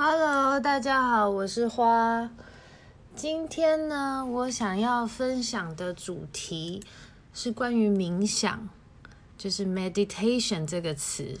Hello，大家好，我是花。今天呢，我想要分享的主题是关于冥想，就是 meditation 这个词。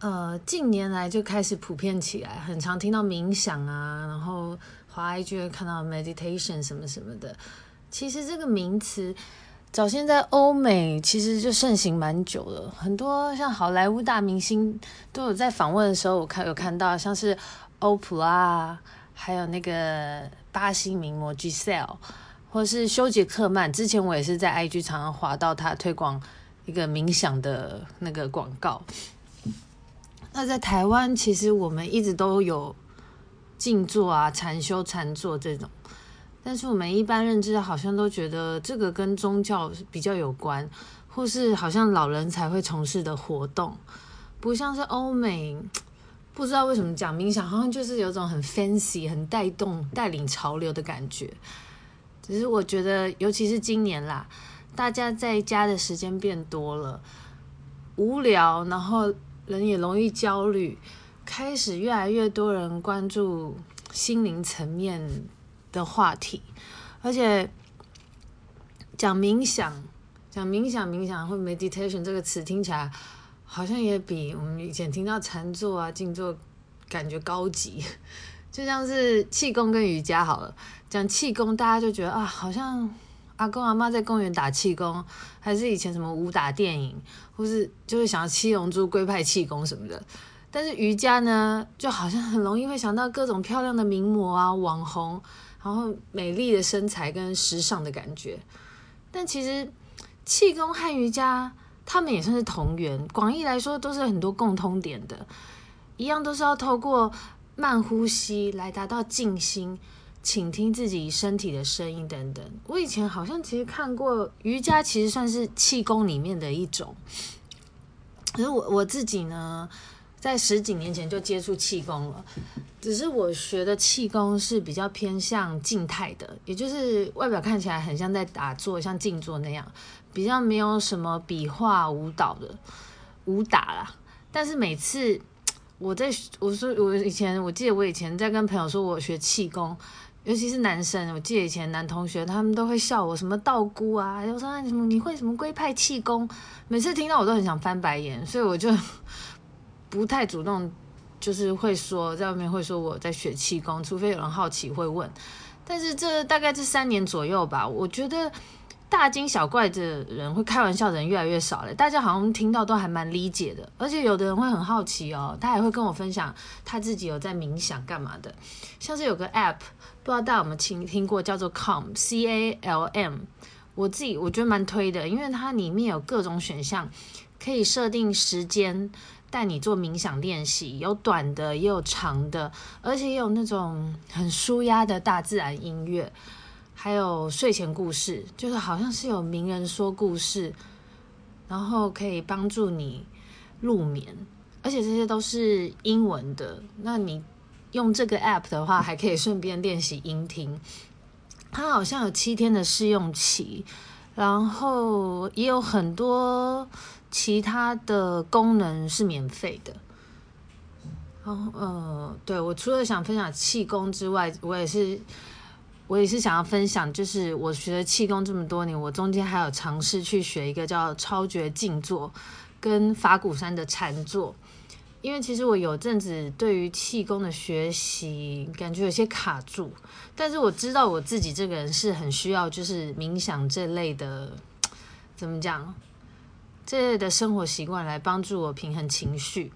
呃，近年来就开始普遍起来，很常听到冥想啊，然后华 IG 会看到 meditation 什么什么的。其实这个名词。早先在欧美其实就盛行蛮久了，很多像好莱坞大明星都有在访问的时候，我看有看到像是欧普拉，还有那个巴西名模 Giselle，或是休杰克曼。之前我也是在 IG 常常滑到他推广一个冥想的那个广告。那在台湾，其实我们一直都有静坐啊、禅修、禅坐这种。但是我们一般认知好像都觉得这个跟宗教比较有关，或是好像老人才会从事的活动，不像是欧美，不知道为什么讲冥想好像就是有种很 fancy、很带动、带领潮流的感觉。只是我觉得，尤其是今年啦，大家在家的时间变多了，无聊，然后人也容易焦虑，开始越来越多人关注心灵层面的话题，而且讲冥想，讲冥想，冥想或 meditation 这个词听起来好像也比我们以前听到禅坐啊、静坐感觉高级，就像是气功跟瑜伽好了。讲气功，大家就觉得啊，好像阿公阿妈在公园打气功，还是以前什么武打电影，或是就是想要七龙珠龟派气功什么的。但是瑜伽呢，就好像很容易会想到各种漂亮的名模啊、网红。然后美丽的身材跟时尚的感觉，但其实气功和瑜伽，他们也算是同源。广义来说，都是很多共通点的，一样都是要透过慢呼吸来达到静心、倾听自己身体的声音等等。我以前好像其实看过瑜伽，其实算是气功里面的一种。可是我我自己呢，在十几年前就接触气功了，只是我学的气功是比较偏向静态的，也就是外表看起来很像在打坐，像静坐那样，比较没有什么笔画舞蹈的武打啦。但是每次我在我说我以前我记得我以前在跟朋友说我学气功，尤其是男生，我记得以前男同学他们都会笑我什么道姑啊，有时候什么你会什么龟派气功，每次听到我都很想翻白眼，所以我就。不太主动，就是会说在外面会说我在学气功，除非有人好奇会问。但是这大概这三年左右吧，我觉得大惊小怪的人会开玩笑的人越来越少了。大家好像听到都还蛮理解的，而且有的人会很好奇哦，他还会跟我分享他自己有在冥想干嘛的。像是有个 app，不知道大家有没有听听过，叫做 Calm C A L M。我自己我觉得蛮推的，因为它里面有各种选项，可以设定时间。带你做冥想练习，有短的，也有长的，而且也有那种很舒压的大自然音乐，还有睡前故事，就是好像是有名人说故事，然后可以帮助你入眠，而且这些都是英文的。那你用这个 app 的话，还可以顺便练习音听。它好像有七天的试用期，然后也有很多。其他的功能是免费的。然后，呃，对，我除了想分享气功之外，我也是，我也是想要分享，就是我学了气功这么多年，我中间还有尝试去学一个叫超觉静坐跟法鼓山的禅坐。因为其实我有阵子对于气功的学习感觉有些卡住，但是我知道我自己这个人是很需要就是冥想这类的，怎么讲？这类的生活习惯来帮助我平衡情绪，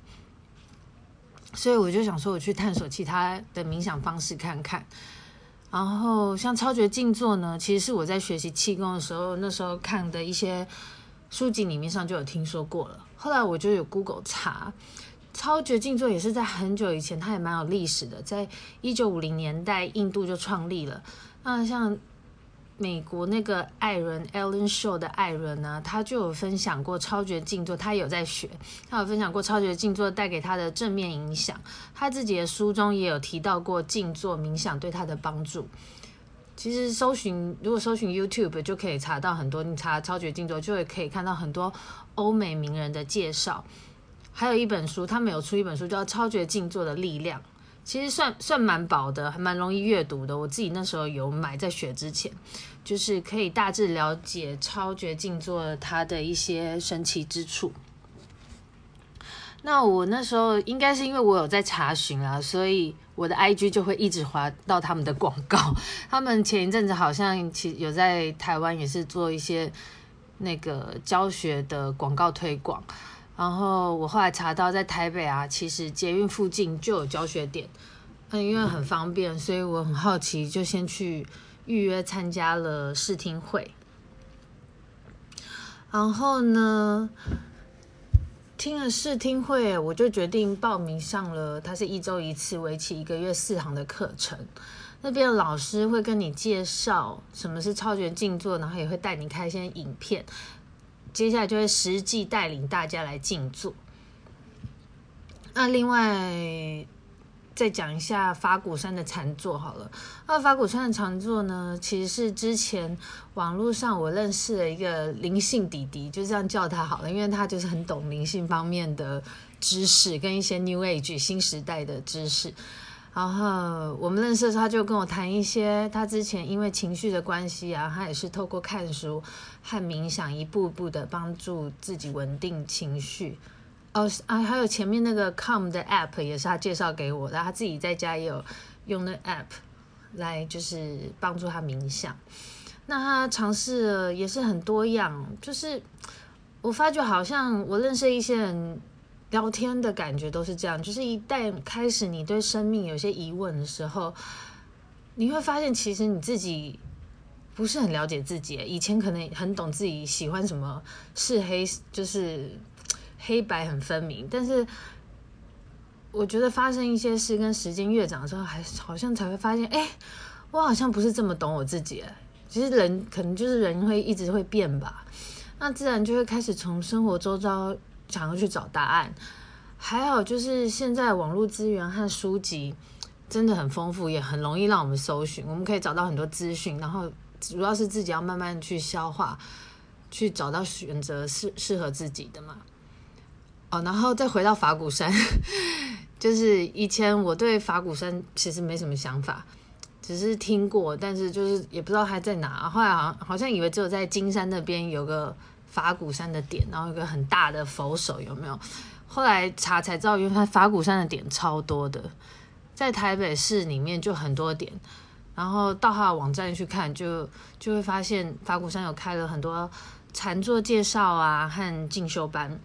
所以我就想说，我去探索其他的冥想方式看看。然后像超觉静坐呢，其实是我在学习气功的时候，那时候看的一些书籍里面上就有听说过了。后来我就有 Google 查，超觉静坐也是在很久以前，它也蛮有历史的，在一九五零年代印度就创立了。那像。美国那个艾伦 Ellen Show 的艾伦呢，他就有分享过超觉静坐，他有在学，他有分享过超觉静坐带给他的正面影响。他自己的书中也有提到过静坐冥想对他的帮助。其实搜寻，如果搜寻 YouTube 就可以查到很多，你查超觉静坐就会可以看到很多欧美名人的介绍。还有一本书，他们有出一本书叫《超觉静坐的力量》，其实算算蛮薄的，还蛮容易阅读的。我自己那时候有买，在学之前，就是可以大致了解超觉静坐它的一些神奇之处。那我那时候应该是因为我有在查询啊，所以我的 IG 就会一直滑到他们的广告。他们前一阵子好像其实有在台湾也是做一些那个教学的广告推广。然后我后来查到在台北啊，其实捷运附近就有教学点，嗯，因为很方便，所以我很好奇，就先去预约参加了试听会。然后呢，听了试听会，我就决定报名上了。它是一周一次，为期一个月四堂的课程。那边的老师会跟你介绍什么是超觉静坐，然后也会带你看一些影片。接下来就会实际带领大家来静坐。那另外再讲一下法鼓山的禅坐好了。那法鼓山的禅坐呢，其实是之前网络上我认识了一个灵性弟弟，就这样叫他好了，因为他就是很懂灵性方面的知识跟一些 New Age 新时代的知识。然后我们认识的时候，他就跟我谈一些他之前因为情绪的关系啊，他也是透过看书和冥想，一步步的帮助自己稳定情绪。哦啊，还有前面那个 Calm 的 App 也是他介绍给我的，他自己在家也有用那 App 来就是帮助他冥想。那他尝试了也是很多样，就是我发觉好像我认识一些人。聊天的感觉都是这样，就是一旦开始你对生命有些疑问的时候，你会发现其实你自己不是很了解自己。以前可能很懂自己喜欢什么，是黑就是黑白很分明，但是我觉得发生一些事跟时间越长之后，还好像才会发现，哎，我好像不是这么懂我自己。其实人可能就是人会一直会变吧，那自然就会开始从生活周遭。想要去找答案，还好就是现在网络资源和书籍真的很丰富，也很容易让我们搜寻，我们可以找到很多资讯，然后主要是自己要慢慢去消化，去找到选择适适合自己的嘛。哦，然后再回到法鼓山，就是以前我对法鼓山其实没什么想法，只是听过，但是就是也不知道它在哪，后来好像好像以为只有在金山那边有个。法鼓山的点，然后一个很大的佛手有没有？后来查才知道，原来法鼓山的点超多的，在台北市里面就很多点。然后到他的网站去看，就就会发现法鼓山有开了很多禅坐介绍啊和进修班。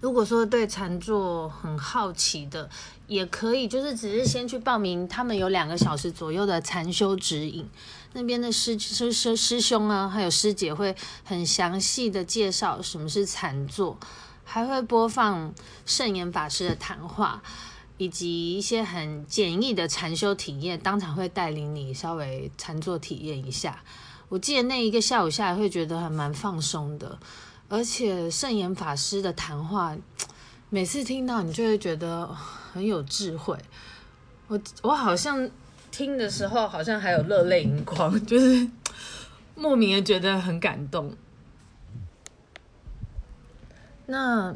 如果说对禅坐很好奇的，也可以就是只是先去报名，他们有两个小时左右的禅修指引。那边的师师师师兄啊，还有师姐会很详细的介绍什么是禅坐，还会播放圣严法师的谈话，以及一些很简易的禅修体验，当场会带领你稍微禅坐体验一下。我记得那一个下午下来会觉得还蛮放松的，而且圣严法师的谈话，每次听到你就会觉得很有智慧。我我好像。听的时候好像还有热泪盈眶，就是莫名的觉得很感动。那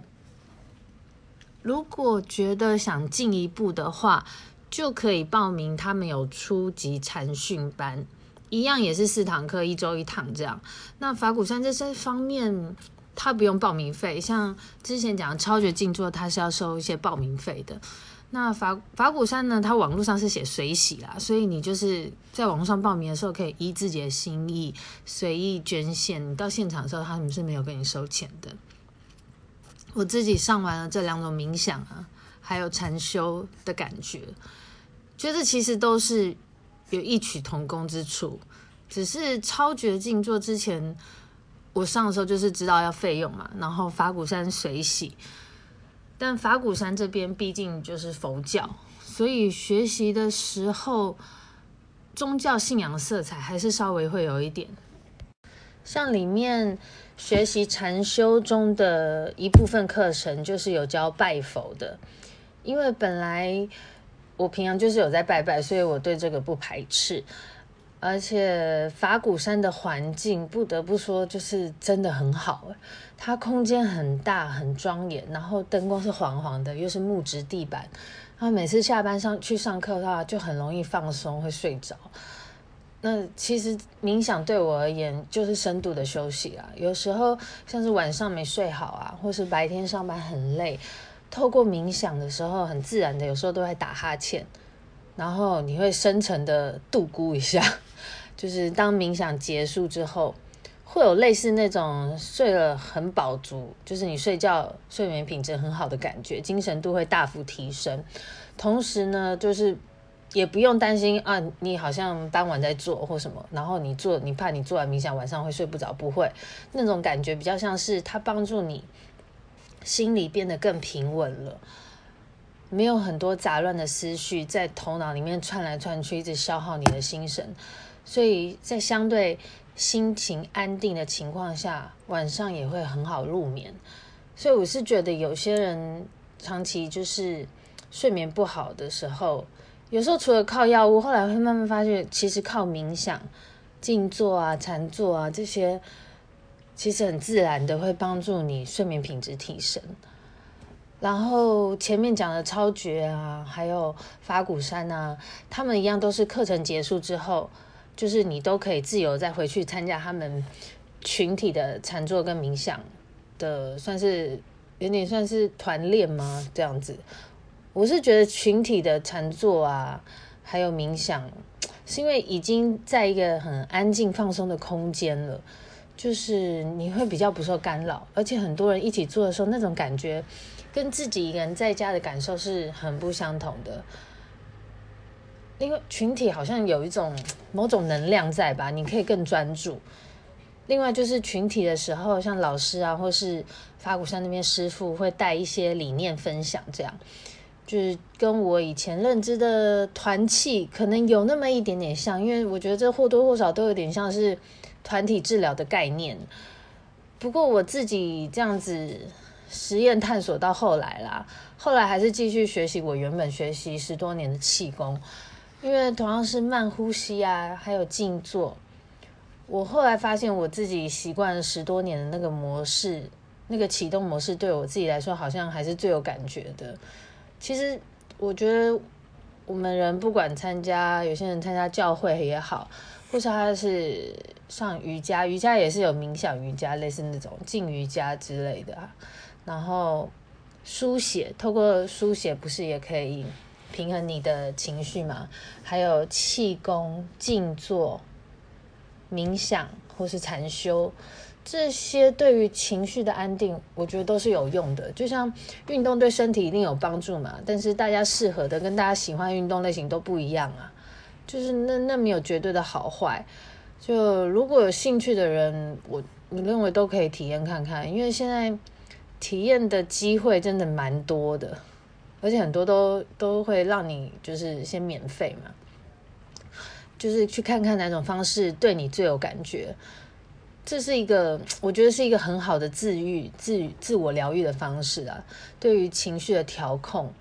如果觉得想进一步的话，就可以报名他们有初级禅训班，一样也是四堂课，一周一堂这样。那法鼓山这些方面，他不用报名费，像之前讲超觉静坐，他是要收一些报名费的。那法法鼓山呢？它网络上是写随喜啦，所以你就是在网络上报名的时候，可以依自己的心意随意捐献。你到现场的时候，他们是没有跟你收钱的。我自己上完了这两种冥想啊，还有禅修的感觉，觉得其实都是有异曲同工之处。只是超觉静坐之前，我上的时候就是知道要费用嘛，然后法鼓山水洗。但法鼓山这边毕竟就是佛教，所以学习的时候，宗教信仰色彩还是稍微会有一点。像里面学习禅修中的一部分课程，就是有教拜佛的。因为本来我平常就是有在拜拜，所以我对这个不排斥。而且法鼓山的环境不得不说就是真的很好，它空间很大很庄严，然后灯光是黄黄的，又是木质地板，然后每次下班上去上课的话就很容易放松会睡着。那其实冥想对我而言就是深度的休息啊，有时候像是晚上没睡好啊，或是白天上班很累，透过冥想的时候很自然的有时候都会打哈欠，然后你会深沉的度咕一下。就是当冥想结束之后，会有类似那种睡了很饱足，就是你睡觉睡眠品质很好的感觉，精神度会大幅提升。同时呢，就是也不用担心啊，你好像当晚在做或什么，然后你做你怕你做完冥想晚上会睡不着，不会那种感觉，比较像是它帮助你心里变得更平稳了，没有很多杂乱的思绪在头脑里面窜来窜去，一直消耗你的心神。所以在相对心情安定的情况下，晚上也会很好入眠。所以我是觉得有些人长期就是睡眠不好的时候，有时候除了靠药物，后来会慢慢发现，其实靠冥想、静坐啊、禅坐啊这些，其实很自然的会帮助你睡眠品质提升。然后前面讲的超觉啊，还有法鼓山啊，他们一样都是课程结束之后。就是你都可以自由再回去参加他们群体的禅坐跟冥想的，算是有点算是团练吗？这样子，我是觉得群体的禅坐啊，还有冥想，是因为已经在一个很安静放松的空间了，就是你会比较不受干扰，而且很多人一起做的时候，那种感觉跟自己一个人在家的感受是很不相同的。因为群体好像有一种某种能量在吧，你可以更专注。另外就是群体的时候，像老师啊，或是法鼓山那边师傅会带一些理念分享，这样就是跟我以前认知的团契可能有那么一点点像。因为我觉得这或多或少都有点像是团体治疗的概念。不过我自己这样子实验探索到后来啦，后来还是继续学习我原本学习十多年的气功。因为同样是慢呼吸啊，还有静坐，我后来发现我自己习惯了十多年的那个模式，那个启动模式对我自己来说好像还是最有感觉的。其实我觉得我们人不管参加，有些人参加教会也好，或是他是上瑜伽，瑜伽也是有冥想瑜伽，类似那种静瑜伽之类的啊。然后书写，透过书写不是也可以平衡你的情绪嘛，还有气功、静坐、冥想或是禅修，这些对于情绪的安定，我觉得都是有用的。就像运动对身体一定有帮助嘛，但是大家适合的跟大家喜欢运动类型都不一样啊。就是那那没有绝对的好坏。就如果有兴趣的人，我我认为都可以体验看看，因为现在体验的机会真的蛮多的。而且很多都都会让你就是先免费嘛，就是去看看哪种方式对你最有感觉。这是一个我觉得是一个很好的自愈、自自我疗愈的方式啊。对于情绪的调控，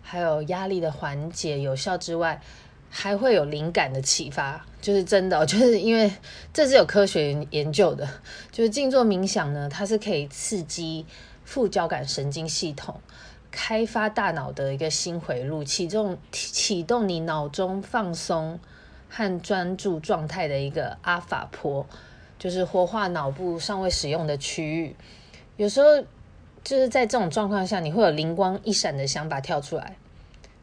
还有压力的缓解有效之外，还会有灵感的启发。就是真的，就是因为这是有科学研究的。就是静坐冥想呢，它是可以刺激副交感神经系统。开发大脑的一个新回路，启动启动你脑中放松和专注状态的一个阿法波，就是活化脑部尚未使用的区域。有时候就是在这种状况下，你会有灵光一闪的想法跳出来。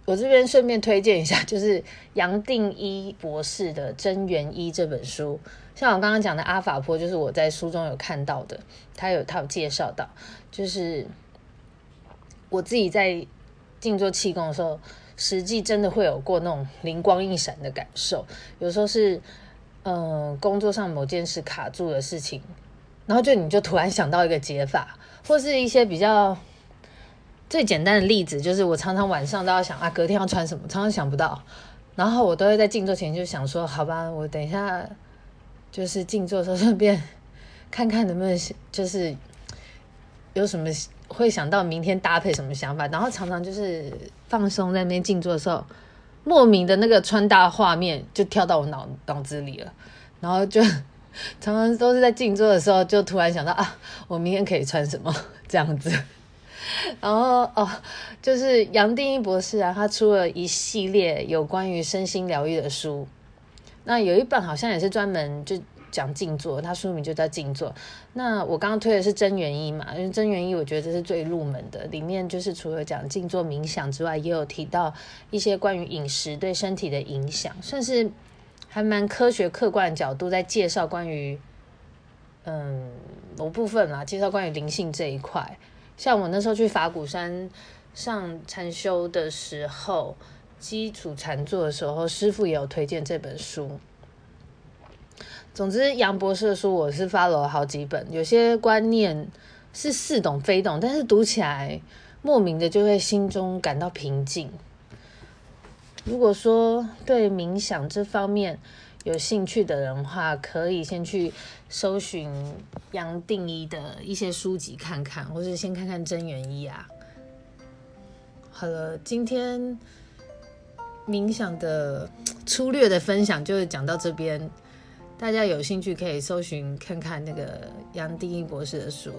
我这边顺便推荐一下，就是杨定一博士的《真元一》这本书。像我刚刚讲的阿法波，就是我在书中有看到的，他有他有介绍到，就是。我自己在静坐气功的时候，实际真的会有过那种灵光一闪的感受。有时候是，嗯、呃，工作上某件事卡住的事情，然后就你就突然想到一个解法，或是一些比较最简单的例子，就是我常常晚上都要想啊，隔天要穿什么，常常想不到，然后我都会在静坐前就想说，好吧，我等一下就是静坐的时候顺便看看能不能就是有什么。会想到明天搭配什么想法，然后常常就是放松在那边静坐的时候，莫名的那个穿搭画面就跳到我脑脑子里了，然后就常常都是在静坐的时候，就突然想到啊，我明天可以穿什么这样子。然后哦，就是杨定一博士啊，他出了一系列有关于身心疗愈的书，那有一本好像也是专门就。讲静坐，它书名就叫静坐。那我刚刚推的是真元一嘛，因为真元一我觉得这是最入门的，里面就是除了讲静坐冥想之外，也有提到一些关于饮食对身体的影响，算是还蛮科学客观的角度在介绍关于嗯某部分啦，介绍关于灵性这一块。像我那时候去法鼓山上禅修的时候，基础禅坐的时候，师父也有推荐这本书。总之，杨博士的书我是 follow 了好几本，有些观念是似懂非懂，但是读起来莫名的就会心中感到平静。如果说对冥想这方面有兴趣的人的话，可以先去搜寻杨定一的一些书籍看看，或是先看看真元一啊。好了，今天冥想的粗略的分享就讲到这边。大家有兴趣可以搜寻看看那个杨定一博士的书。